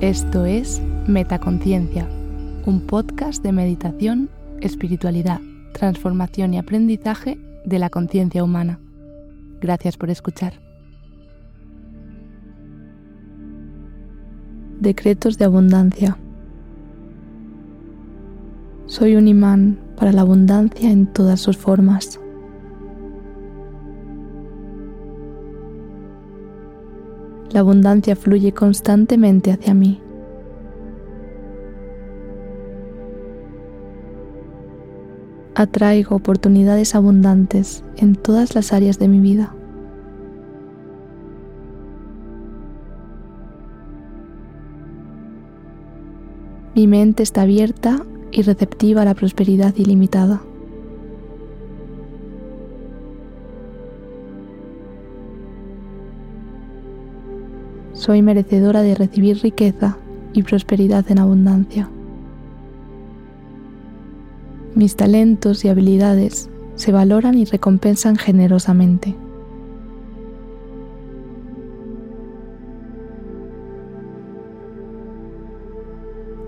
Esto es Metaconciencia, un podcast de meditación, espiritualidad, transformación y aprendizaje de la conciencia humana. Gracias por escuchar. Decretos de abundancia. Soy un imán para la abundancia en todas sus formas. La abundancia fluye constantemente hacia mí. Atraigo oportunidades abundantes en todas las áreas de mi vida. Mi mente está abierta y receptiva a la prosperidad ilimitada. Soy merecedora de recibir riqueza y prosperidad en abundancia. Mis talentos y habilidades se valoran y recompensan generosamente.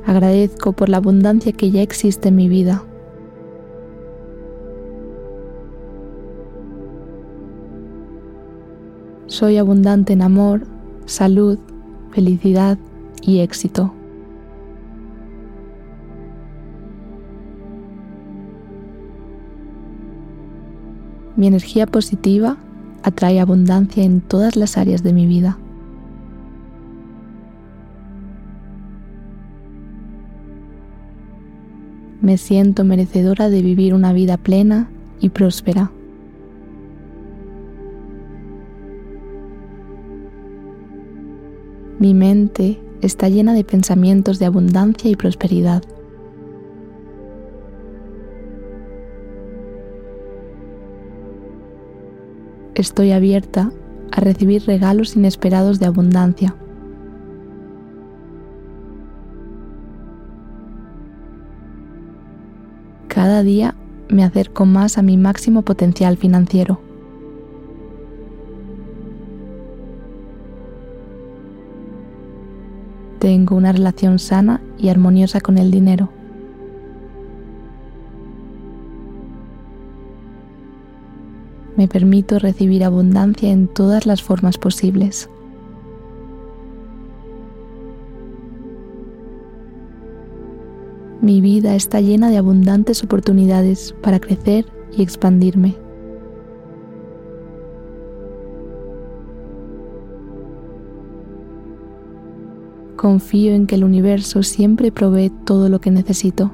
Agradezco por la abundancia que ya existe en mi vida. Soy abundante en amor, salud, felicidad y éxito. Mi energía positiva atrae abundancia en todas las áreas de mi vida. Me siento merecedora de vivir una vida plena y próspera. Mi mente está llena de pensamientos de abundancia y prosperidad. Estoy abierta a recibir regalos inesperados de abundancia. Cada día me acerco más a mi máximo potencial financiero. Tengo una relación sana y armoniosa con el dinero. Me permito recibir abundancia en todas las formas posibles. Mi vida está llena de abundantes oportunidades para crecer y expandirme. Confío en que el universo siempre provee todo lo que necesito.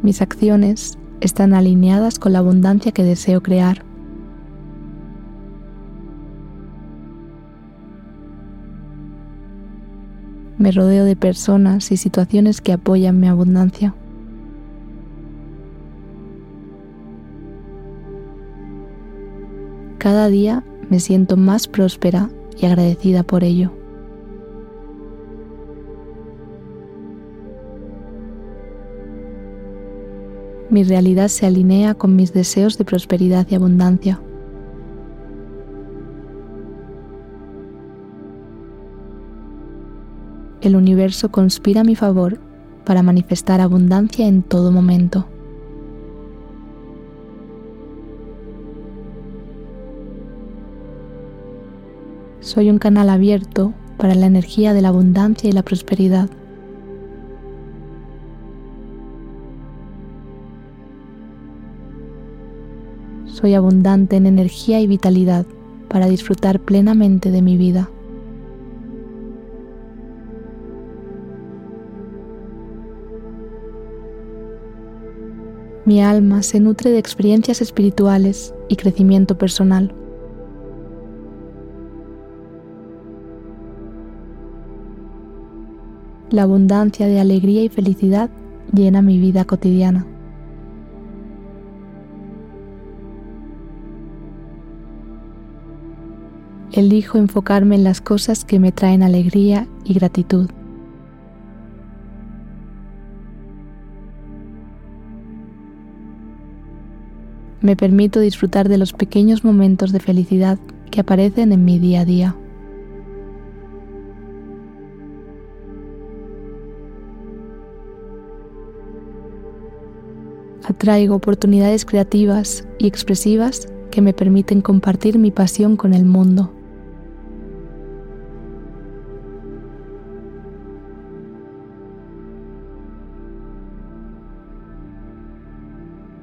Mis acciones están alineadas con la abundancia que deseo crear. Me rodeo de personas y situaciones que apoyan mi abundancia. Cada día me siento más próspera y agradecida por ello. Mi realidad se alinea con mis deseos de prosperidad y abundancia. El universo conspira a mi favor para manifestar abundancia en todo momento. Soy un canal abierto para la energía de la abundancia y la prosperidad. Soy abundante en energía y vitalidad para disfrutar plenamente de mi vida. Mi alma se nutre de experiencias espirituales y crecimiento personal. La abundancia de alegría y felicidad llena mi vida cotidiana. Elijo enfocarme en las cosas que me traen alegría y gratitud. me permito disfrutar de los pequeños momentos de felicidad que aparecen en mi día a día. Atraigo oportunidades creativas y expresivas que me permiten compartir mi pasión con el mundo.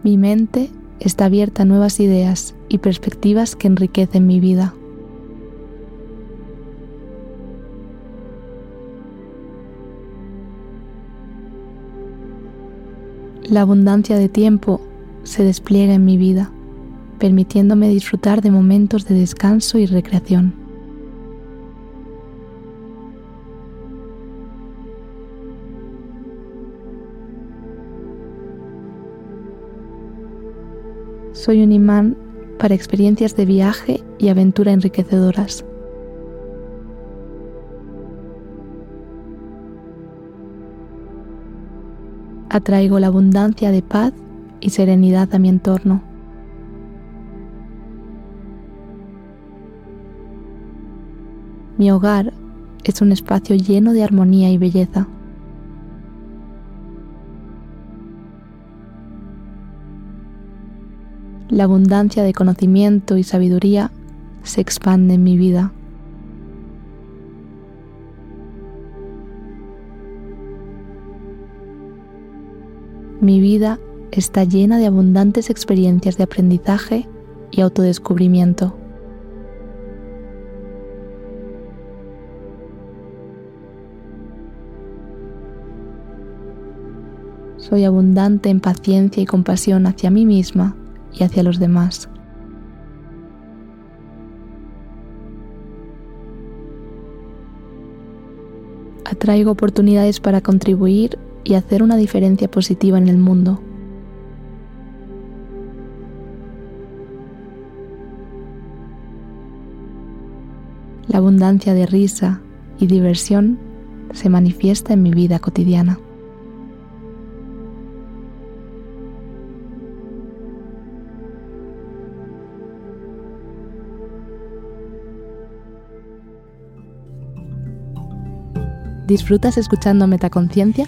Mi mente está abierta a nuevas ideas y perspectivas que enriquecen mi vida. La abundancia de tiempo se despliega en mi vida, permitiéndome disfrutar de momentos de descanso y recreación. Soy un imán para experiencias de viaje y aventura enriquecedoras. Atraigo la abundancia de paz y serenidad a mi entorno. Mi hogar es un espacio lleno de armonía y belleza. la abundancia de conocimiento y sabiduría se expande en mi vida. Mi vida está llena de abundantes experiencias de aprendizaje y autodescubrimiento. Soy abundante en paciencia y compasión hacia mí misma y hacia los demás. Atraigo oportunidades para contribuir y hacer una diferencia positiva en el mundo. La abundancia de risa y diversión se manifiesta en mi vida cotidiana. ¿Disfrutas escuchando Metaconciencia?